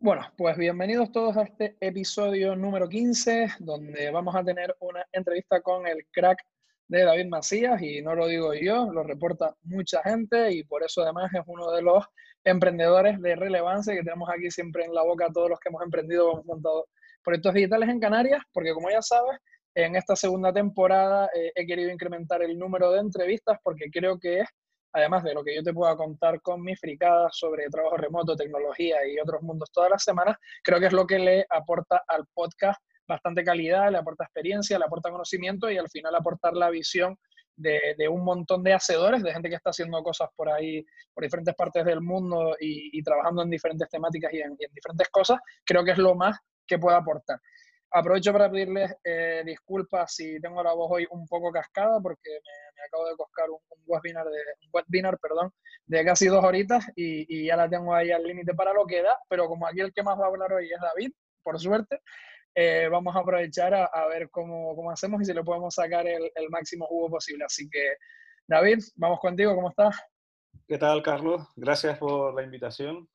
Bueno, pues bienvenidos todos a este episodio número 15, donde vamos a tener una entrevista con el crack de David Macías, y no lo digo yo, lo reporta mucha gente, y por eso además es uno de los emprendedores de relevancia que tenemos aquí siempre en la boca todos los que hemos emprendido hemos montado proyectos digitales en Canarias, porque como ya sabes, en esta segunda temporada eh, he querido incrementar el número de entrevistas porque creo que es además de lo que yo te pueda contar con mis fricadas sobre trabajo remoto, tecnología y otros mundos todas las semanas, creo que es lo que le aporta al podcast bastante calidad, le aporta experiencia, le aporta conocimiento y al final aportar la visión de, un montón de hacedores, de gente que está haciendo cosas por ahí, por diferentes partes del mundo y, trabajando en diferentes temáticas y en, y en diferentes cosas, creo que es lo más que puede aportar. Aprovecho para pedirles eh, disculpas si tengo la voz hoy un poco cascada porque me, acabo de coscar un, webinar, de, un webinar perdón, de casi dos horitas y, ya la tengo ahí al límite para lo que da, pero como aquí el que más va a hablar hoy es David, por suerte, eh, vamos a aprovechar a, ver cómo, cómo, hacemos y si le podemos sacar el, el, máximo jugo posible. Así que, David, vamos contigo, ¿cómo estás? ¿Qué tal, Carlos? Gracias por la invitación.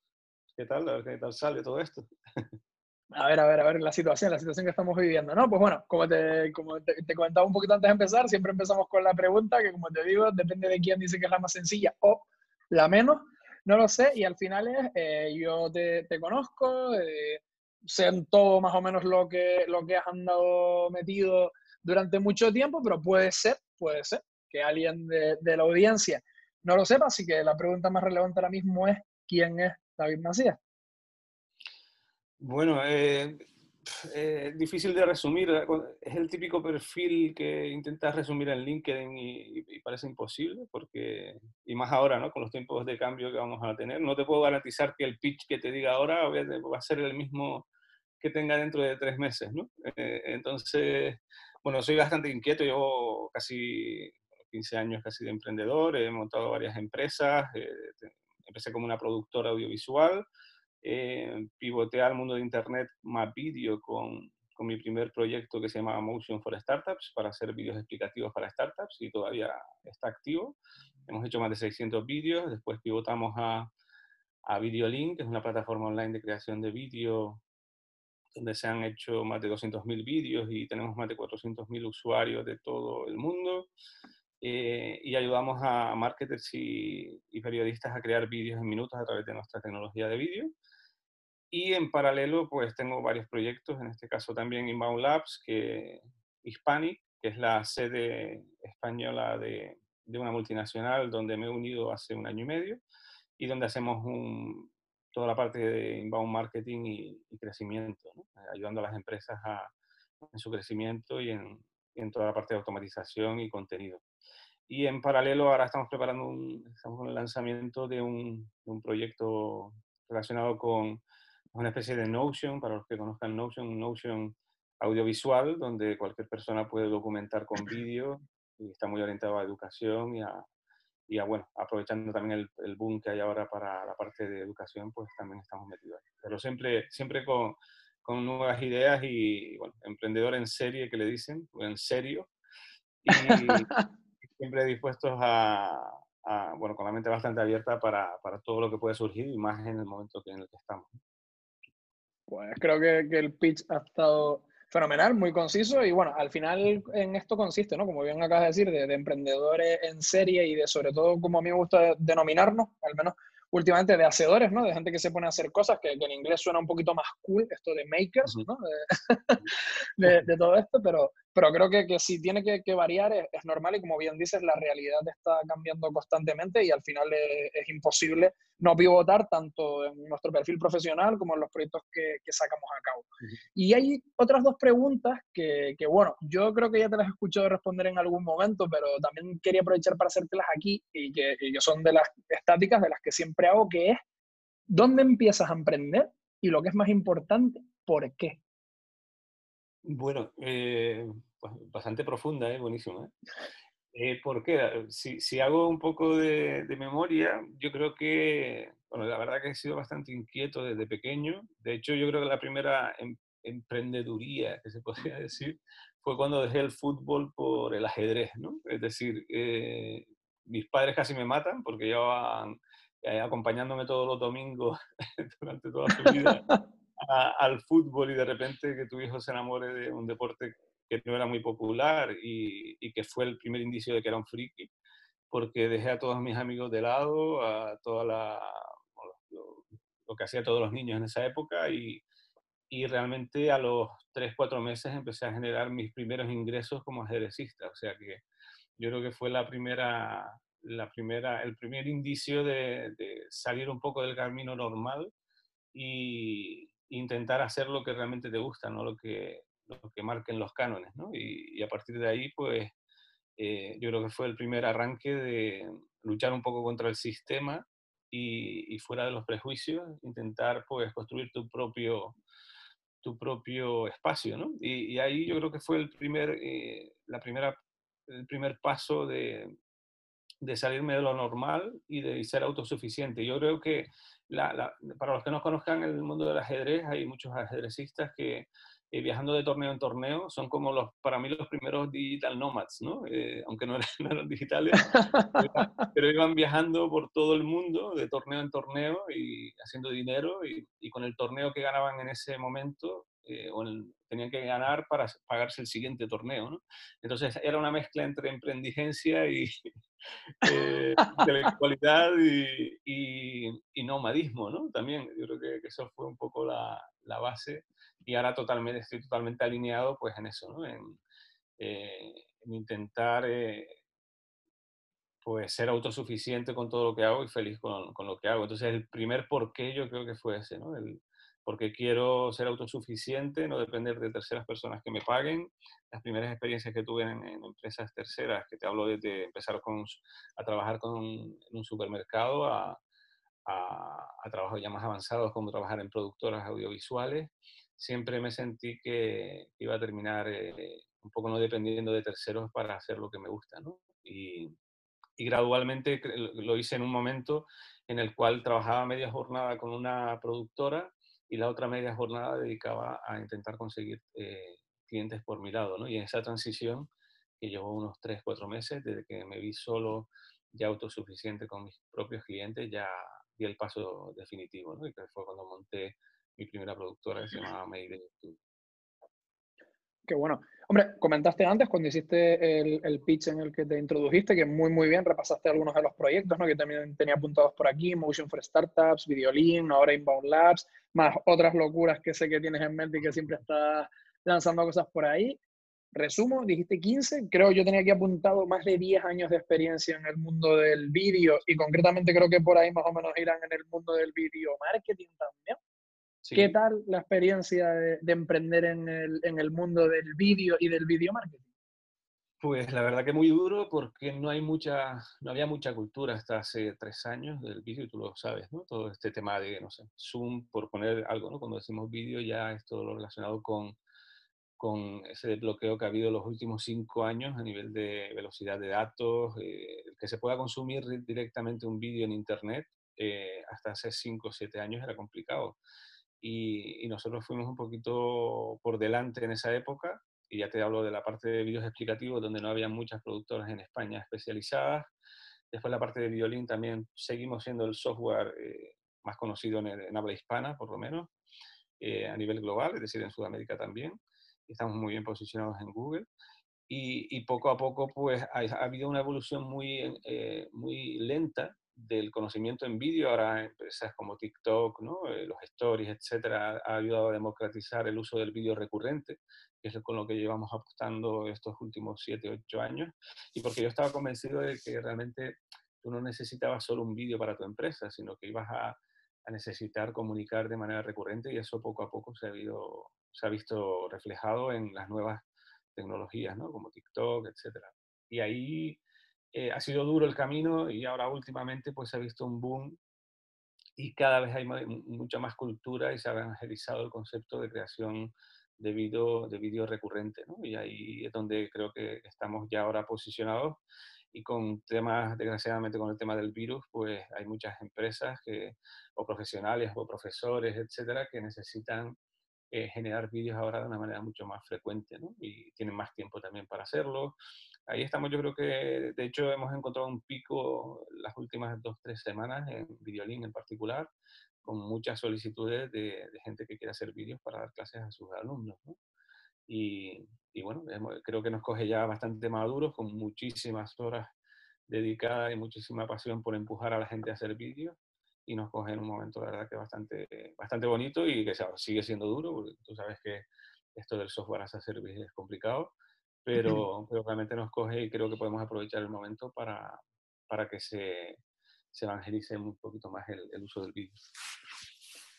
¿Qué tal? A ver qué tal sale todo esto. a ver, a ver, a ver la situación, la situación que estamos viviendo, ¿no? Pues bueno, como te, como te, comentaba un poquito antes de empezar, siempre empezamos con la pregunta que, como te digo, depende de quién dice que es la más sencilla o la menos, no lo sé, y al final es, eh, yo te, te conozco, eh, sé en todo más o menos lo que, lo que has andado metido durante mucho tiempo, pero puede ser, puede ser que alguien de, de la audiencia no lo sepa, así que la pregunta más relevante ahora mismo es, ¿quién es David Macías? Bueno, eh, eh, difícil de resumir. Eh, es el típico perfil que intentas resumir en LinkedIn y, parece imposible, porque, y más ahora, ¿no? Con los tiempos de cambio que vamos a tener. No te puedo garantizar que el pitch que te diga ahora va a ser el mismo que tenga dentro de tres meses, ¿no? entonces, bueno, soy bastante inquieto. Llevo casi 15 años casi de emprendedor. He montado varias empresas. empecé como una productora audiovisual eh, pivoteé al mundo de Internet más vídeo con, con, mi primer proyecto que se llamaba Motion for Startups para hacer vídeos explicativos para startups y todavía está activo. Hemos hecho más de 600 vídeos, después pivotamos a, a Videolink, que es una plataforma online de creación de vídeo donde se han hecho más de 200.000 vídeos y tenemos más de 400.000 usuarios de todo el mundo. Eh, y ayudamos a marketers y, y, periodistas a crear vídeos en minutos a través de nuestra tecnología de vídeo. Y en paralelo, pues tengo varios proyectos, en este caso también Inbound Labs, que Hispanic, que es la sede española de, de, una multinacional donde me he unido hace un año y medio y donde hacemos un, toda la parte de inbound marketing y, crecimiento, ayudando a las empresas a, en su crecimiento y en, en, toda la parte de automatización y contenido. Y en paralelo ahora estamos preparando un, estamos el lanzamiento de un, de un proyecto relacionado con una especie de Notion, para los que conozcan Notion, Notion audiovisual, donde cualquier persona puede documentar con vídeo y está muy orientado a educación y a, y a bueno, aprovechando también el, el, boom que hay ahora para la parte de educación, pues también estamos metidos ahí. Pero siempre, siempre con, con nuevas ideas y, bueno, emprendedor en serie que le dicen, en serio, y siempre dispuestos a, a, bueno, con la mente bastante abierta para, para todo lo que puede surgir y más en el momento que en el que estamos. Pues creo que, que, el pitch ha estado fenomenal, muy conciso y bueno, al final en esto consiste, ¿no? Como bien acabas de decir, de, de emprendedores en serie y de sobre todo, como a mí me gusta denominarnos, al menos últimamente de hacedores, ¿no? De gente que se pone a hacer cosas, que, que en inglés suena un poquito más cool, esto de makers, ¿no? De, de, todo esto, pero, pero creo que, que si tiene que, que variar es, es, normal y como bien dices, la realidad está cambiando constantemente y al final es, es, imposible no pivotar tanto en nuestro perfil profesional como en los proyectos que, que sacamos a cabo. Uh -huh. Y hay otras dos preguntas que, que, bueno, yo creo que ya te las he escuchado responder en algún momento, pero también quería aprovechar para hacértelas aquí y que, y que son de las estáticas, de las que siempre hago, que es, ¿dónde empiezas a emprender? Y lo que es más importante, ¿por qué? Bueno, eh, bastante profunda, ¿eh? buenísimo. ¿eh? Eh, ¿Por qué? Si, hago un poco de, memoria, yo creo que, bueno, la verdad que he sido bastante inquieto desde pequeño. De hecho, yo creo que la primera em, emprendeduría, que se podría decir, fue cuando dejé el fútbol por el ajedrez, ¿no? Es decir, mis padres casi me matan porque llevaban acompañándome todos los domingos durante toda su vida al fútbol y de repente que tu hijo se enamore de un deporte que no era muy popular y, y, que fue el primer indicio de que era un friki, porque dejé a todos mis amigos de lado, a toda la, lo, que hacía todos los niños en esa época y, y realmente a los 3, 4 meses empecé a generar mis primeros ingresos como ajedrecista. O sea que yo creo que fue la primera, la primera, el primer indicio de, salir un poco del camino normal e intentar hacer lo que realmente te gusta, no lo que, lo que marquen los cánones. ¿no? Y, a partir de ahí, pues eh, yo creo que fue el primer arranque de luchar un poco contra el sistema y, fuera de los prejuicios, intentar pues construir tu propio tu propio espacio, ¿no? Y, ahí yo creo que fue el primer, eh, la primera, el primer paso de, de, salirme de lo normal y de ser autosuficiente. Yo creo que la, para los que no conozcan el mundo del ajedrez, hay muchos ajedrecistas que eh, viajando de torneo en torneo, son como los, para mí los primeros digital nomads, ¿no? Eh, aunque no eran, digitales, pero, iban viajando por todo el mundo de torneo en torneo y haciendo dinero y, y con el torneo que ganaban en ese momento, eh, o tenían que ganar para pagarse el siguiente torneo, ¿no? Entonces era una mezcla entre emprendigencia y intelectualidad y, y, y, nomadismo, ¿no? También yo creo que, que eso fue un poco la, la base y ahora totalmente, estoy totalmente alineado pues en eso, ¿no? en, eh, intentar eh, pues ser autosuficiente con todo lo que hago y feliz con, con, lo que hago. Entonces el primer porqué yo creo que fue ese, ¿no? El, porque quiero ser autosuficiente, no depender de terceras personas que me paguen. Las primeras experiencias que tuve en, empresas terceras, que te hablo desde empezar con, a trabajar con, en un supermercado a, a, a, trabajos ya más avanzados como trabajar en productoras audiovisuales, siempre me sentí que iba a terminar eh, un poco no dependiendo de terceros para hacer lo que me gusta, ¿no? Y, y, gradualmente lo hice en un momento en el cual trabajaba media jornada con una productora y la otra media jornada dedicaba a intentar conseguir eh, clientes por mi lado, ¿no? Y en esa transición, que llevó unos 3, 4 meses, desde que me vi solo, ya autosuficiente con mis propios clientes, ya di el paso definitivo, ¿no? Y que fue cuando monté mi primera productora que se llamaba Mayday Qué bueno. Hombre, comentaste antes cuando hiciste el, el, pitch en el que te introdujiste, que muy, muy bien, repasaste algunos de los proyectos, ¿no? Que también tenía apuntados por aquí, Motion for Startups, Videolink, ahora Inbound Labs, más otras locuras que sé que tienes en mente y que siempre estás lanzando cosas por ahí. Resumo, dijiste 15, creo yo tenía aquí apuntado más de 10 años de experiencia en el mundo del vídeo y concretamente creo que por ahí más o menos irán en el mundo del video marketing también. ¿Qué tal la experiencia de, emprender en el, en el, mundo del vídeo y del video marketing? Pues la verdad que muy duro porque no hay mucha, no había mucha cultura hasta hace tres años del vídeo, y tú lo sabes, ¿no? Todo este tema de, no sé, Zoom, por poner algo, ¿no? Cuando decimos vídeo ya es todo lo relacionado con, con ese desbloqueo que ha habido los últimos cinco años a nivel de velocidad de datos, eh, que se pueda consumir directamente un vídeo en Internet, eh, hasta hace cinco o siete años era complicado y, nosotros fuimos un poquito por delante en esa época, y ya te hablo de la parte de vídeos explicativos, donde no había muchas productoras en España especializadas. Después la parte de violín también seguimos siendo el software eh, más conocido en, habla hispana, por lo menos, eh, a nivel global, es decir, en Sudamérica también. Estamos muy bien posicionados en Google. Y, y poco a poco pues ha, ha habido una evolución muy, eh, muy lenta del conocimiento en vídeo, ahora empresas como TikTok, ¿no? Eh, los stories, etcétera, ha ayudado a democratizar el uso del vídeo recurrente, que es con lo que llevamos apostando estos últimos 7, 8 años, y porque yo estaba convencido de que realmente tú no necesitabas solo un vídeo para tu empresa, sino que ibas a, a necesitar comunicar de manera recurrente y eso poco a poco se ha, se ha visto reflejado en las nuevas tecnologías, ¿no? como TikTok, etcétera. Y ahí eh, ha sido duro el camino y ahora últimamente pues se ha visto un boom y cada vez hay mucha más cultura y se ha evangelizado el concepto de creación de vídeo de video recurrente. Y ahí es donde creo que estamos ya ahora posicionados y con temas, desgraciadamente con el tema del virus, pues hay muchas empresas que, o profesionales o profesores, etcétera, que necesitan eh, generar vídeos ahora de una manera mucho más frecuente. Y tienen más tiempo también para hacerlo. Ahí estamos, yo creo que, de hecho, hemos encontrado un pico las últimas dos, tres semanas en Videolink en particular, con muchas solicitudes de, gente que quiere hacer vídeos para dar clases a sus alumnos, ¿no? Y, y, bueno, creo que nos coge ya bastante maduros, con muchísimas horas dedicadas y muchísima pasión por empujar a la gente a hacer vídeos y nos coge en un momento, la verdad, que bastante, bastante bonito y que sigue siendo duro, porque tú sabes que esto del software as a service es complicado, pero, pero realmente nos coge y creo que podemos aprovechar el momento para, para que se, se evangelice un poquito más el, el uso del vídeo.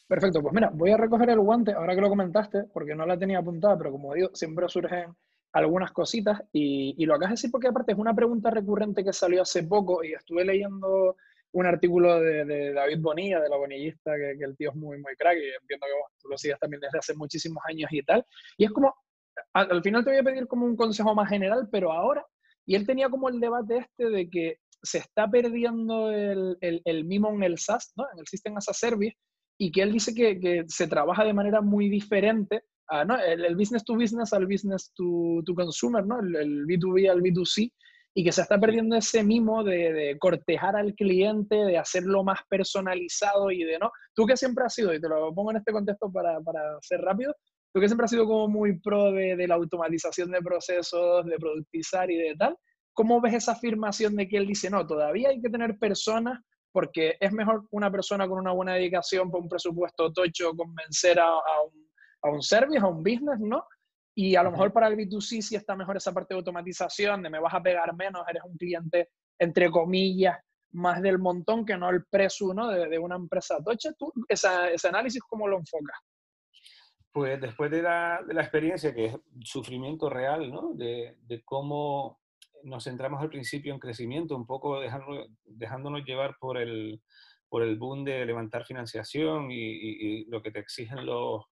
Perfecto, pues mira, voy a recoger el guante, ahora que lo comentaste, porque no la tenía apuntada, pero como digo, siempre surgen algunas cositas y, y lo acabas de decir porque aparte es una pregunta recurrente que salió hace poco y estuve leyendo un artículo de, David Bonilla, de la bonillista, que, el tío es muy, muy crack y entiendo que tú lo sigues también desde hace muchísimos años y tal. Y es como, al, final te voy a pedir como un consejo más general, pero ahora, y él tenía como el debate este de que se está perdiendo el, el, el mimo en el SaaS, ¿no? en el System as a Service, y que él dice que, que se trabaja de manera muy diferente, a, ¿no? el, business to business al business to, to consumer, ¿no? el, el B2B al B2C, y que se está perdiendo ese mimo de, cortejar al cliente, de hacerlo más personalizado y de no. Tú que siempre has sido, y te lo pongo en este contexto para, para ser rápido, tú que siempre has sido como muy pro de, de, la automatización de procesos, de productizar y de tal, ¿cómo ves esa afirmación de que él dice, no, todavía hay que tener personas porque es mejor una persona con una buena dedicación por un presupuesto tocho convencer a, a, un, a un service, a un business, ¿no? Y a lo mejor para el B2C sí está mejor esa parte de automatización, de me vas a pegar menos, eres un cliente, entre comillas, más del montón que no el precio ¿no? de, de, una empresa tocha. ¿Tú esa, ese análisis cómo lo enfocas? Pues después de la, de la, experiencia, que es sufrimiento real, ¿no? de, cómo nos centramos al principio en crecimiento, un poco dejándonos llevar por el, por el boom de levantar financiación y, lo que te exigen los,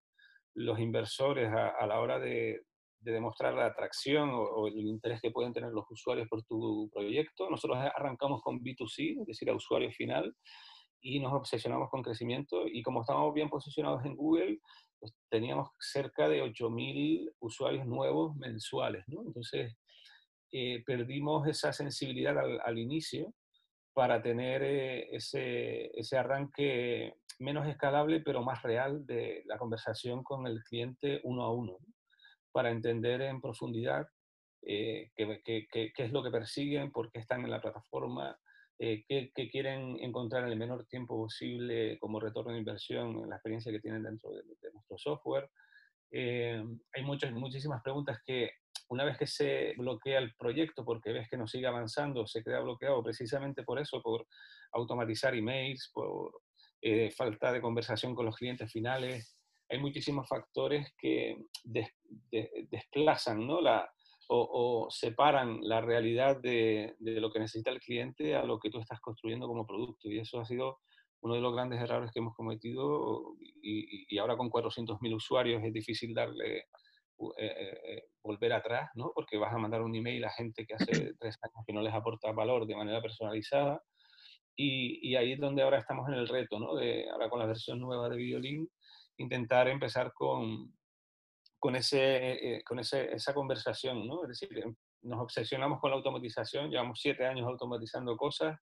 los inversores a, la hora de, demostrar la atracción o, el interés que pueden tener los usuarios por tu proyecto. Nosotros arrancamos con B2C, es decir, a usuario final, y nos obsesionamos con crecimiento. Y como estábamos bien posicionados en Google, pues teníamos cerca de 8.000 usuarios nuevos mensuales. ¿no? Entonces, eh, perdimos esa sensibilidad al, al inicio para tener eh, ese, ese, arranque menos escalable, pero más real de la conversación con el cliente uno a uno, para entender en profundidad eh, qué, qué, qué, qué, es lo que persiguen, por qué están en la plataforma, eh, qué, quieren encontrar en el menor tiempo posible como retorno de inversión en la experiencia que tienen dentro de, de nuestro software. hay muchas, muchísimas preguntas que una vez que se bloquea el proyecto porque ves que no sigue avanzando, se queda bloqueado precisamente por eso, por automatizar emails, por eh, falta de conversación con los clientes finales. Hay muchísimos factores que desplazan ¿no? la, o, separan la realidad de, de, lo que necesita el cliente a lo que tú estás construyendo como producto. Y eso ha sido uno de los grandes errores que hemos cometido y, y ahora con 400.000 usuarios es difícil darle eh, eh, eh, volver atrás, ¿no? Porque vas a mandar un email a gente que hace tres años que no les aporta valor de manera personalizada. Y, y, ahí es donde ahora estamos en el reto, ¿no? De, ahora con la versión nueva de Videolink, intentar empezar con, con, ese, con ese, esa conversación, ¿no? Es decir, em, nos obsesionamos con la automatización, llevamos siete años automatizando cosas,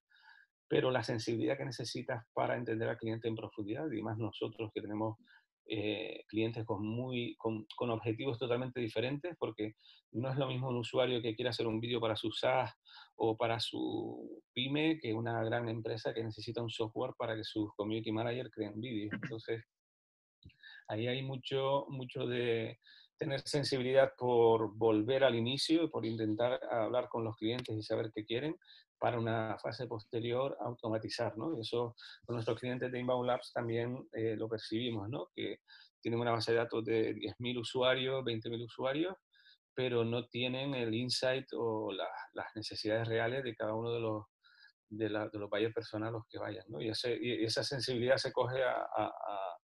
pero la sensibilidad que necesitas para entender al cliente en profundidad, y más nosotros que tenemos eh, clientes con, muy, con, con, objetivos totalmente diferentes, porque no es lo mismo un usuario que quiere hacer un vídeo para su SaaS o para su pyme que una gran empresa que necesita un software para que sus community managers creen vídeos. Entonces, ahí hay mucho, mucho de tener sensibilidad por volver al inicio, por intentar hablar con los clientes y saber qué quieren, para una fase posterior automatizar, ¿no? Y eso con nuestros clientes de Inbound Labs también eh, lo percibimos, ¿no? Que tienen una base de datos de 10.000 usuarios, 20.000 usuarios, pero no tienen el insight o la, las necesidades reales de cada uno de los, de, la, de los buyers personales que vayan, ¿no? Y, ese, y, esa sensibilidad se coge a, a,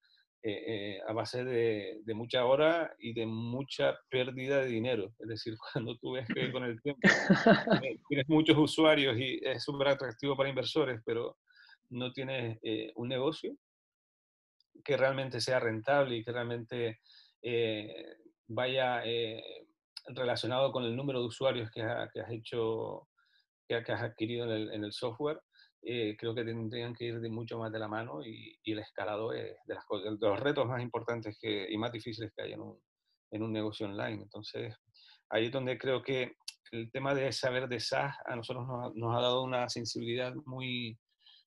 eh, eh, a base de, de, mucha hora y de mucha pérdida de dinero. Es decir, cuando tú ves que con el tiempo tienes muchos usuarios y es súper atractivo para inversores, pero no tienes eh, un negocio que realmente sea rentable y que realmente vaya relacionado con el número de usuarios que, has hecho, que, has adquirido en el, software, creo que tendrían que ir de mucho más de la mano y, el escalado es de, las cosas, de los retos más importantes que, y más difíciles que hay en un, en un negocio online. Entonces, ahí es donde creo que el tema de saber de SaaS a nosotros nos, ha dado una sensibilidad muy,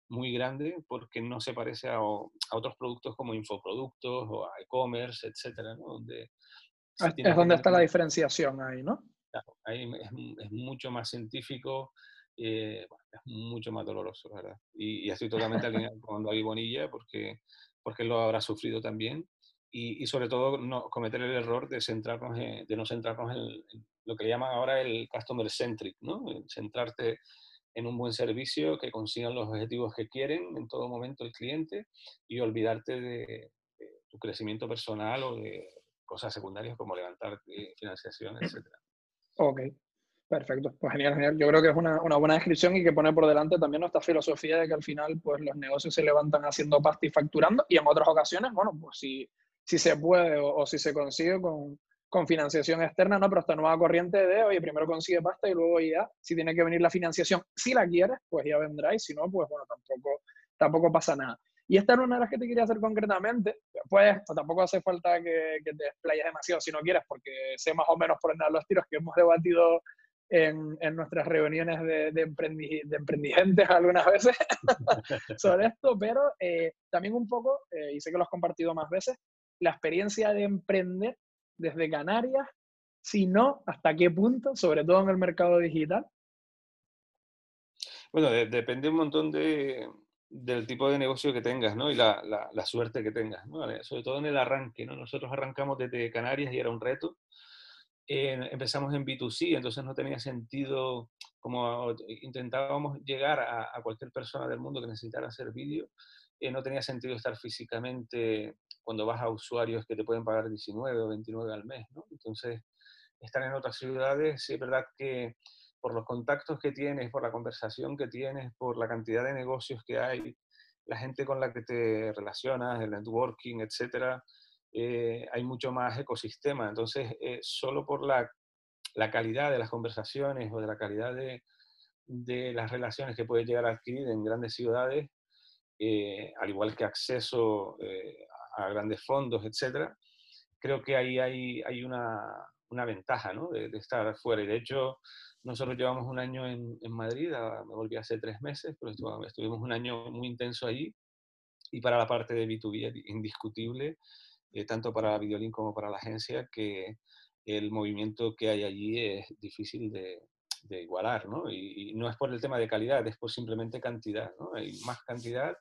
muy grande porque no se parece a, otros productos como infoproductos o a e-commerce, etcétera, ¿no? Donde es donde está la diferenciación ahí, ¿no? Claro, ahí es, mucho más científico, eh, es mucho más doloroso, ¿verdad? Y, y estoy totalmente alineado con David Bonilla porque, porque lo habrá sufrido también y, sobre todo no cometer el error de, centrarnos de no centrarnos en, lo que llaman ahora el customer centric, ¿no? centrarte en un buen servicio que consigan los objetivos que quieren en todo momento el cliente y olvidarte de, tu crecimiento personal o de cosas secundarias como levantar eh, financiación, etc. Ok, perfecto. Pues genial, genial. Yo creo que es una, una, buena descripción y que pone por delante también nuestra filosofía de que al final pues los negocios se levantan haciendo pasta y facturando y en otras ocasiones, bueno, pues si si se puede o, si se consigue con, con, financiación externa, ¿no? Pero esta nueva corriente de, oye, primero consigue pasta y luego ya, si tiene que venir la financiación, si la quieres, pues ya vendrá y si no, pues bueno, tampoco, tampoco pasa nada. Y esta era una de las que te quería hacer concretamente. Pues tampoco hace falta que, que te desplayes demasiado si no quieres, porque sé más o menos por nada los tiros que hemos debatido en, en, nuestras reuniones de, de, de, emprendigentes algunas veces sobre esto, pero eh, también un poco, eh, y sé que lo has compartido más veces, la experiencia de emprender desde Canarias, si no, hasta qué punto, sobre todo en el mercado digital? Bueno, depende un montón de, del tipo de negocio que tengas, ¿no? Y la, la, suerte que tengas, ¿no? Sobre todo en el arranque, ¿no? Nosotros arrancamos desde Canarias y era un reto. Empezamos en B2C, entonces no tenía sentido, como intentábamos llegar a, cualquier persona del mundo que necesitara hacer vídeo, eh, no tenía sentido estar físicamente cuando vas a usuarios que te pueden pagar 19 o 29 al mes, ¿no? Entonces, estar en otras ciudades, es verdad que por los contactos que tienes, por la conversación que tienes, por la cantidad de negocios que hay, la gente con la que te relacionas, el networking, etcétera, eh, hay mucho más ecosistema. Entonces, eh, solo por la, la, calidad de las conversaciones o de la calidad de, de las relaciones que puedes llegar a adquirir en grandes ciudades, eh, al igual que acceso eh, a grandes fondos, etcétera, creo que ahí hay, hay una, una ventaja ¿no? de, estar fuera. Y de hecho, nosotros llevamos un año en, en Madrid, me volví hace tres meses, pero estuvimos, un año muy intenso allí. Y para la parte de B2B indiscutible, eh, tanto para Videolink como para la agencia, que el movimiento que hay allí es difícil de, de igualar, ¿no? Y, no es por el tema de calidad, es por simplemente cantidad, ¿no? Hay más cantidad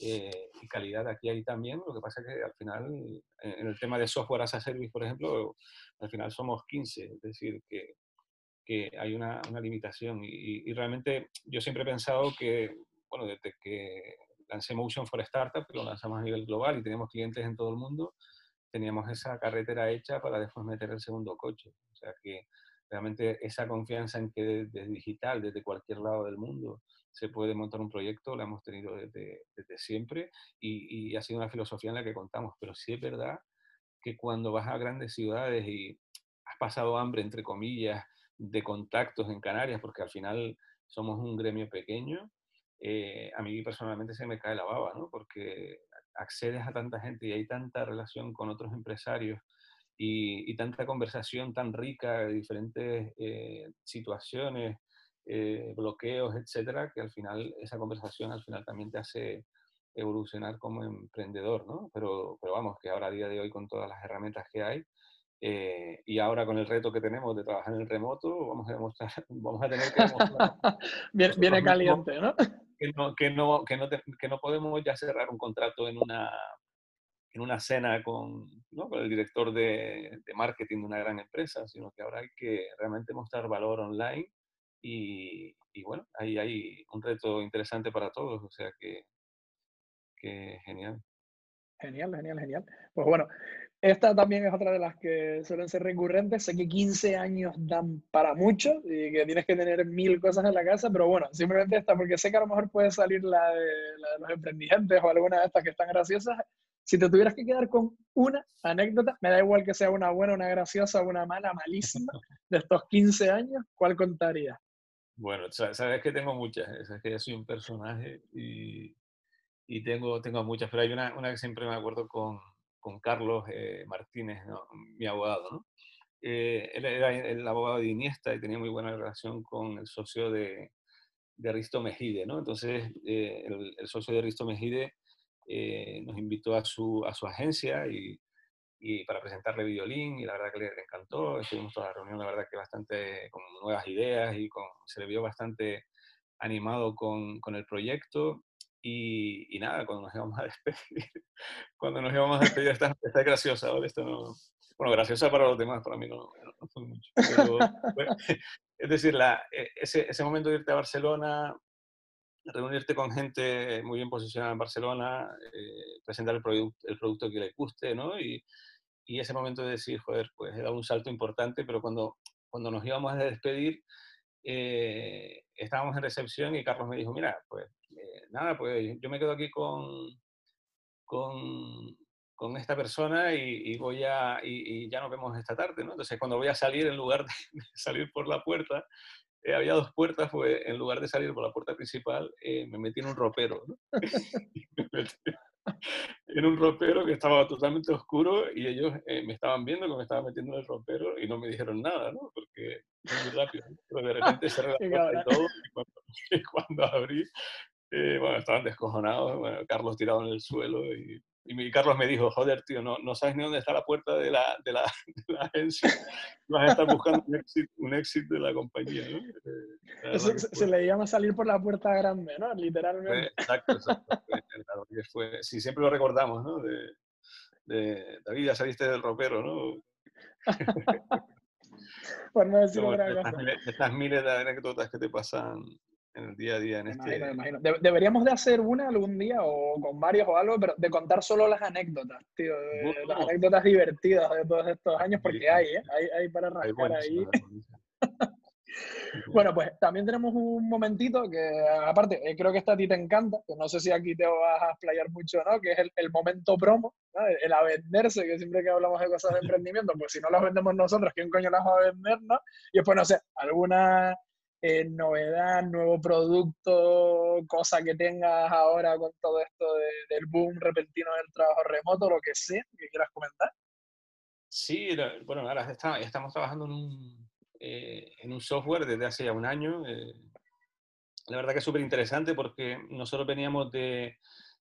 eh, y calidad aquí hay también, lo que pasa es que al final, en el tema de software as a service, por ejemplo, al final somos 15, es decir, que, que hay una, una limitación y, y, realmente yo siempre he pensado que, bueno, desde que lancé Motion for Startup, lo lanzamos a nivel global y tenemos clientes en todo el mundo, teníamos esa carretera hecha para después meter el segundo coche. O sea que realmente esa confianza en que desde digital, desde cualquier lado del mundo, se puede montar un proyecto, la hemos tenido desde, desde siempre y, y, ha sido una filosofía en la que contamos. Pero sí es verdad que cuando vas a grandes ciudades y has pasado hambre, entre comillas, de contactos en Canarias, porque al final somos un gremio pequeño, eh, a mí personalmente se me cae la baba, ¿no? Porque accedes a tanta gente y hay tanta relación con otros empresarios y, tanta conversación tan rica de diferentes eh, situaciones, eh, bloqueos, etcétera, que al final esa conversación al final también te hace evolucionar como emprendedor, ¿no? Pero, pero vamos, que ahora a día de hoy con todas las herramientas que hay eh, y ahora con el reto que tenemos de trabajar en el remoto, vamos a demostrar, vamos a tener que demostrar. viene, caliente, ¿no? Que no, que, no, que, no que no podemos ya cerrar un contrato en una, en una cena con, ¿no? con el director de, de, marketing de una gran empresa, sino que ahora hay que realmente mostrar valor online y, y, bueno, ahí hay un reto interesante para todos, o sea que, que genial. Genial, genial, genial. Pues bueno, esta también es otra de las que suelen ser recurrentes. Sé que 15 años dan para mucho y que tienes que tener mil cosas en la casa, pero bueno, simplemente esta, porque sé que a lo mejor puede salir la de, la de los emprendimientos o alguna de estas que están graciosas Si te tuvieras que quedar con una anécdota, me da igual que sea una buena, una graciosa, una mala, malísima, de estos 15 años, ¿cuál contarías? Bueno, sabes que tengo muchas, sabes que yo soy un personaje y, y tengo, tengo muchas, pero hay una, una que siempre me acuerdo con, con Carlos eh, Martínez, mi abogado. Eh, él era el abogado de Iniesta y tenía muy buena relación con el socio de, de Risto Mejide, ¿no? Entonces, eh, el, socio de Risto Mejide nos invitó a su, a su agencia y, y, para presentarle Videolín y la verdad que le, encantó. Estuvimos toda la reunión, la verdad que bastante con nuevas ideas y se le vio bastante animado con, con el proyecto. Y, y, nada, cuando nos íbamos a despedir, cuando nos íbamos a despedir, esta, esta es graciosa, ¿vale? Esto no, bueno, graciosa para los demás, para mí no, no fue mucho. es decir, la, e, ese, ese, momento de irte a Barcelona, reunirte con gente muy bien posicionada en Barcelona, eh, presentar el, producto, el producto que le guste, ¿no? Y, y, ese momento de decir, joder, pues he dado un salto importante, pero cuando, cuando nos íbamos a despedir, eh, estábamos en recepción y Carlos me dijo, mira, pues eh, nada, pues yo me quedo aquí con, con, con esta persona y, voy a, y, ya nos vemos esta tarde, ¿no? Entonces, cuando voy a salir, en lugar de, salir por la puerta, eh, había dos puertas, pues en lugar de salir por la puerta principal, eh, me metí en un ropero, ¿no? en un ropero que estaba totalmente oscuro y ellos eh, me estaban viendo que me estaba metiendo en el ropero y no me dijeron nada, ¿no? Porque muy rápido. Pero de repente cerré la puerta y todo y cuando, y cuando abrí, bueno, estaban descojonados, bueno, Carlos tirado en el suelo y y Carlos me dijo, joder, tío, no, no sabes ni dónde está la puerta de la, de la, de la agencia. Vas a estar buscando un exit, un exit de la compañía, ¿no? Eh, se, le llama salir por la puerta grande, ¿no? Literalmente. exacto, exacto. Fue, sí, siempre lo recordamos, ¿no? De, de, David, ya saliste del ropero, ¿no? por no decir otra cosa. estas miles de anécdotas que te pasan en el día a día en este... deberíamos de hacer una algún día o con varios o algo, pero de contar solo las anécdotas, tío, las anécdotas divertidas de todos estos años, porque hay, ¿eh? hay, hay para rascar ahí. bueno, pues también tenemos un momentito que, aparte, eh, creo que esta a ti te encanta, que no sé si aquí te vas a explayar mucho no, que es el, el momento promo, el, a venderse, que siempre que hablamos de cosas de emprendimiento, pues si no las vendemos nosotros, ¿quién coño las va a vender, no? Y después, no sé, alguna eh, novedad, nuevo producto, cosa que tengas ahora con todo esto del boom repentino del trabajo remoto, lo que sea, que quieras comentar. Sí, bueno, ahora estamos trabajando en un, eh, en un software desde hace ya un año. Eh, la verdad que es súper interesante porque nosotros veníamos de,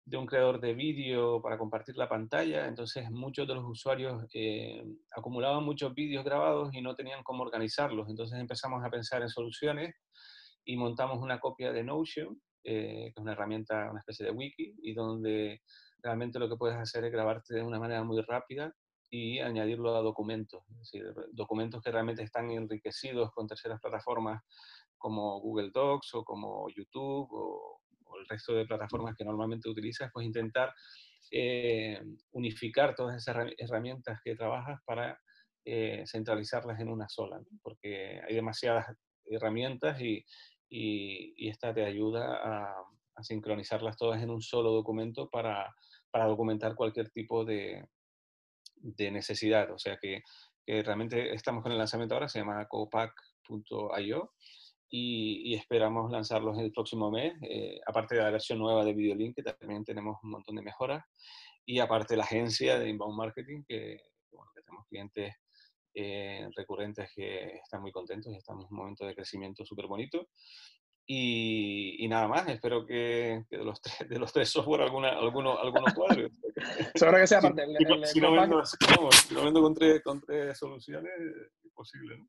de un creador de vídeo para compartir la pantalla, entonces muchos de los usuarios eh, acumulaban muchos vídeos grabados y no tenían cómo organizarlos, entonces empezamos a pensar en soluciones y montamos una copia de Notion, eh, que es una herramienta, una especie de wiki, y donde realmente lo que puedes hacer es grabarte de una manera muy rápida y añadirlo a documentos, es decir, documentos que realmente están enriquecidos con terceras plataformas como Google Docs o como YouTube el resto de plataformas que normalmente utilizas, pues intentar eh, unificar todas esas herramientas que trabajas para eh, centralizarlas en una sola, porque hay demasiadas herramientas y, y, esta te ayuda a, sincronizarlas todas en un solo documento para, para documentar cualquier tipo de, de necesidad. O sea que, que, realmente estamos con el lanzamiento ahora, se llama copac.io y, esperamos lanzarlos el próximo mes, eh, aparte de la versión nueva de Videolink, que también tenemos un montón de mejoras, y aparte la agencia de Inbound Marketing, que, tenemos clientes eh, recurrentes que están muy contentos y estamos en un momento de crecimiento súper bonito. Y, nada más, espero que, de, los tres, de los tres software alguna, alguno, algunos cuadros. Seguro que sea aparte. Si, si, no vendo, si, no vendo, con tres, con tres soluciones, es posible. ¿no?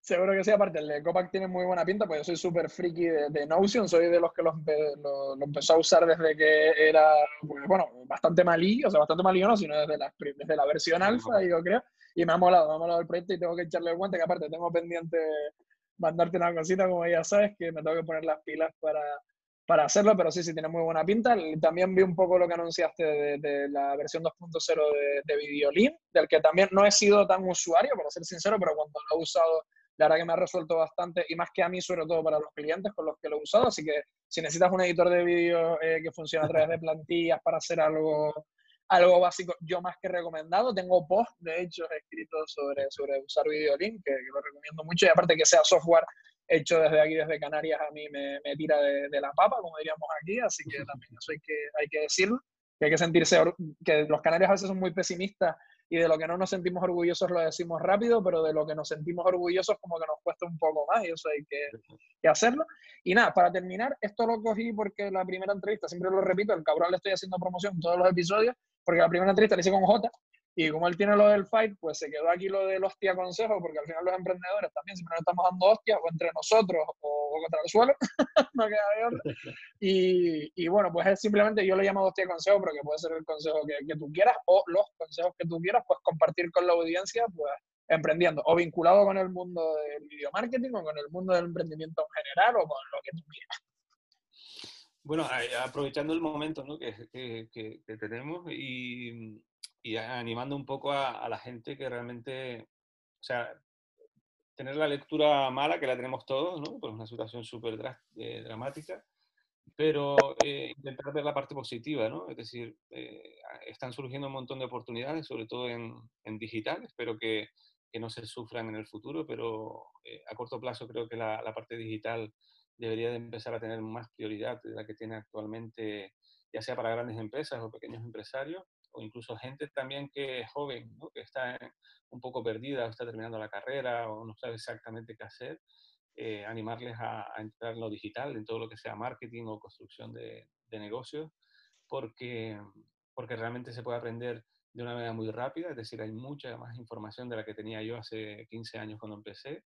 Seguro que sí, aparte el de Copac tiene muy buena pinta, porque yo soy súper friki de, Notion, soy de los que lo, lo, empezó a usar desde que era, pues, bueno, bastante malí, o sea, bastante malí no, sino desde la, desde la versión alfa, yo creo, y me ha molado, me ha molado el proyecto y tengo que echarle el guante, que aparte tengo pendiente mandarte una cosita, como ya sabes, que me tengo que poner las pilas para, para hacerlo, pero sí, sí, tiene muy buena pinta. También vi un poco lo que anunciaste de, la versión 2.0 de, de Videolin, del que también no he sido tan usuario, para ser sincero, pero cuando lo he usado la verdad que me ha resuelto bastante y más que a mí, sobre todo para los clientes con los que lo he usado. Así que si necesitas un editor de vídeo eh, que funcione a través de plantillas para hacer algo, algo básico, yo más que recomendado. Tengo post, de hecho, escritos sobre, sobre usar Videolink, que, que lo recomiendo mucho. Y aparte que sea software hecho desde aquí, desde Canarias, a mí me, me tira de, de, la papa, como diríamos aquí. Así que también eso hay que, hay que decirlo. Que hay que sentirse, que los canarios a veces son muy pesimistas y de lo que no nos sentimos orgullosos lo decimos rápido, pero de lo que nos sentimos orgullosos como que nos cuesta un poco más y eso hay que, que hacerlo. Y nada, para terminar, esto lo cogí porque la primera entrevista, siempre lo repito, el cabrón le estoy haciendo promoción en todos los episodios, porque la primera entrevista la hice con J, y como él tiene lo del fight, pues se quedó aquí lo del hostia consejo, porque al final los emprendedores también siempre nos estamos dando hostias, o entre nosotros o, contra el suelo, no queda de otra. Y, y, bueno, pues es simplemente, yo le llamo hostia consejo, porque puede ser el consejo que, que, tú quieras, o los consejos que tú quieras, pues compartir con la audiencia, pues emprendiendo, o vinculado con el mundo del video marketing, o con el mundo del emprendimiento en general, o con lo que tú quieras. Bueno, aprovechando el momento ¿no? que, que, que, tenemos y, y, animando un poco a, a, la gente que realmente, o sea, tener la lectura mala, que la tenemos todos, ¿no? Pues una situación súper eh, dramática, pero eh, intentar ver la parte positiva, ¿no? Es decir, eh, están surgiendo un montón de oportunidades, sobre todo en, en digital, espero que, que, no se sufran en el futuro, pero eh, a corto plazo creo que la, la parte digital debería de empezar a tener más prioridad de la que tiene actualmente, ya sea para grandes empresas o pequeños empresarios, o incluso gente también que es joven, ¿no? que está un poco perdida, o está terminando la carrera o no sabe exactamente qué hacer, eh, animarles a, a, entrar en lo digital, en todo lo que sea marketing o construcción de, de negocios, porque, porque realmente se puede aprender de una manera muy rápida, es decir, hay mucha más información de la que tenía yo hace 15 años cuando empecé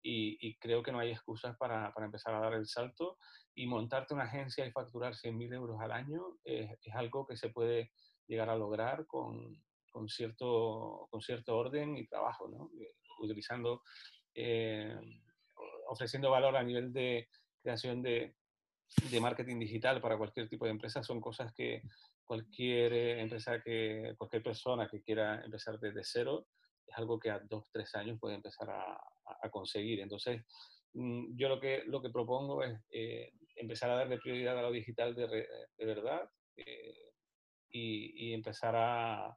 y, y, creo que no hay excusas para, para, empezar a dar el salto y montarte una agencia y facturar 100.000 euros al año es, es, algo que se puede llegar a lograr con, con, cierto, con cierto orden y trabajo, ¿no? Eh, utilizando, eh, ofreciendo valor a nivel de creación de, de marketing digital para cualquier tipo de empresa son cosas que cualquier eh, empresa que cualquier persona que quiera empezar desde cero es algo que a dos tres años puede empezar a, a conseguir. Entonces, mm, yo lo que, lo que propongo es eh, empezar a darle prioridad a lo digital de, de verdad eh, y, y, empezar a,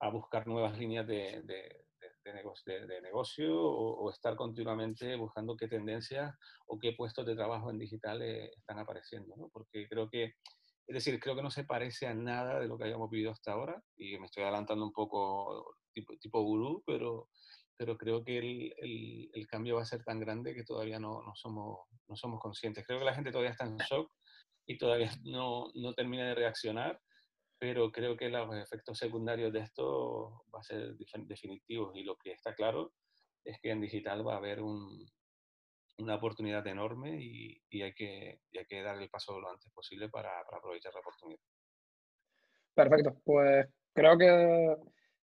a, buscar nuevas líneas de, de, de negocio, negocio o, o, estar continuamente buscando qué tendencias o qué puestos de trabajo en digital eh, están apareciendo. ¿no? Porque creo que, es decir, creo que no se parece a nada de lo que hayamos vivido hasta ahora y me estoy adelantando un poco tipo, tipo gurú, pero pero creo que el, el, el, cambio va a ser tan grande que todavía no, no, somos, no somos conscientes. Creo que la gente todavía está en shock y todavía no, no termina de reaccionar, pero creo que los efectos secundarios de esto va a ser definitivos y lo que está claro es que en digital va a haber un, una oportunidad enorme y, y, hay que, hay que dar el paso lo antes posible para, para aprovechar la oportunidad. Perfecto, pues creo que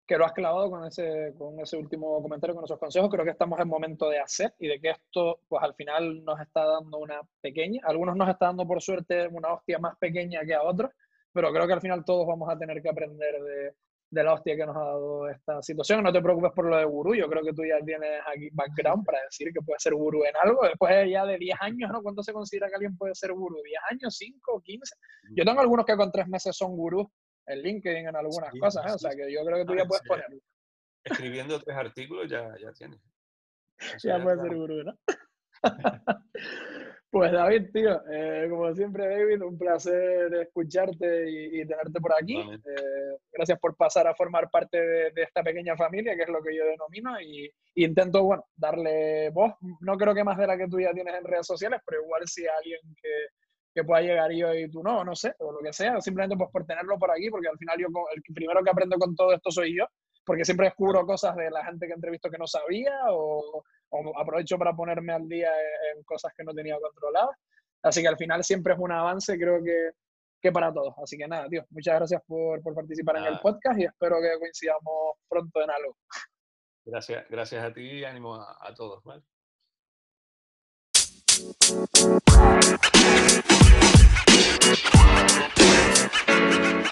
que lo has clavado con ese, con ese último comentario, con esos consejos. Creo que estamos en momento de hacer y de que esto, pues al final nos está dando una pequeña, algunos nos está dando por suerte una hostia más pequeña que a otros, pero creo que al final todos vamos a tener que aprender de, de la hostia que nos ha dado esta situación. No te preocupes por lo de gurú, yo creo que tú ya tienes aquí background para decir que puedes ser gurú en algo. Después ya de 10 años, ¿no? ¿Cuánto se considera que alguien puede ser gurú? ¿10 años? ¿5? ¿15? Yo tengo algunos que con tres meses son gurús en LinkedIn en algunas sí, cosas, ¿eh? o sea que yo creo que tú ah, ya puedes sí. ponerlo. Escribiendo tres artículos ya, ya tienes. ya, ya puedes ser gurú, ¿no? pues David, tío, eh, como siempre, David, un placer escucharte y, y tenerte por aquí. Eh, gracias por pasar a formar parte de, de, esta pequeña familia, que es lo que yo denomino, y, y, intento, bueno, darle voz. No creo que más de la que tú ya tienes en redes sociales, pero igual si alguien que, que pueda llegar yo y tú no, no sé, o lo que sea, simplemente pues por tenerlo por aquí, porque al final yo el primero que aprendo con todo esto soy yo, porque siempre descubro cosas de la gente que entrevisto que no sabía o, o aprovecho para ponerme al día en cosas que no tenía controladas. Así que al final siempre es un avance, creo que, que para todos. Así que nada, tío, muchas gracias por, por participar en el podcast y espero que coincidamos pronto en algo. Gracias, gracias a ti y ánimo a, a todos, ¿vale?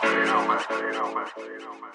You know, man. You know, man. You know, man.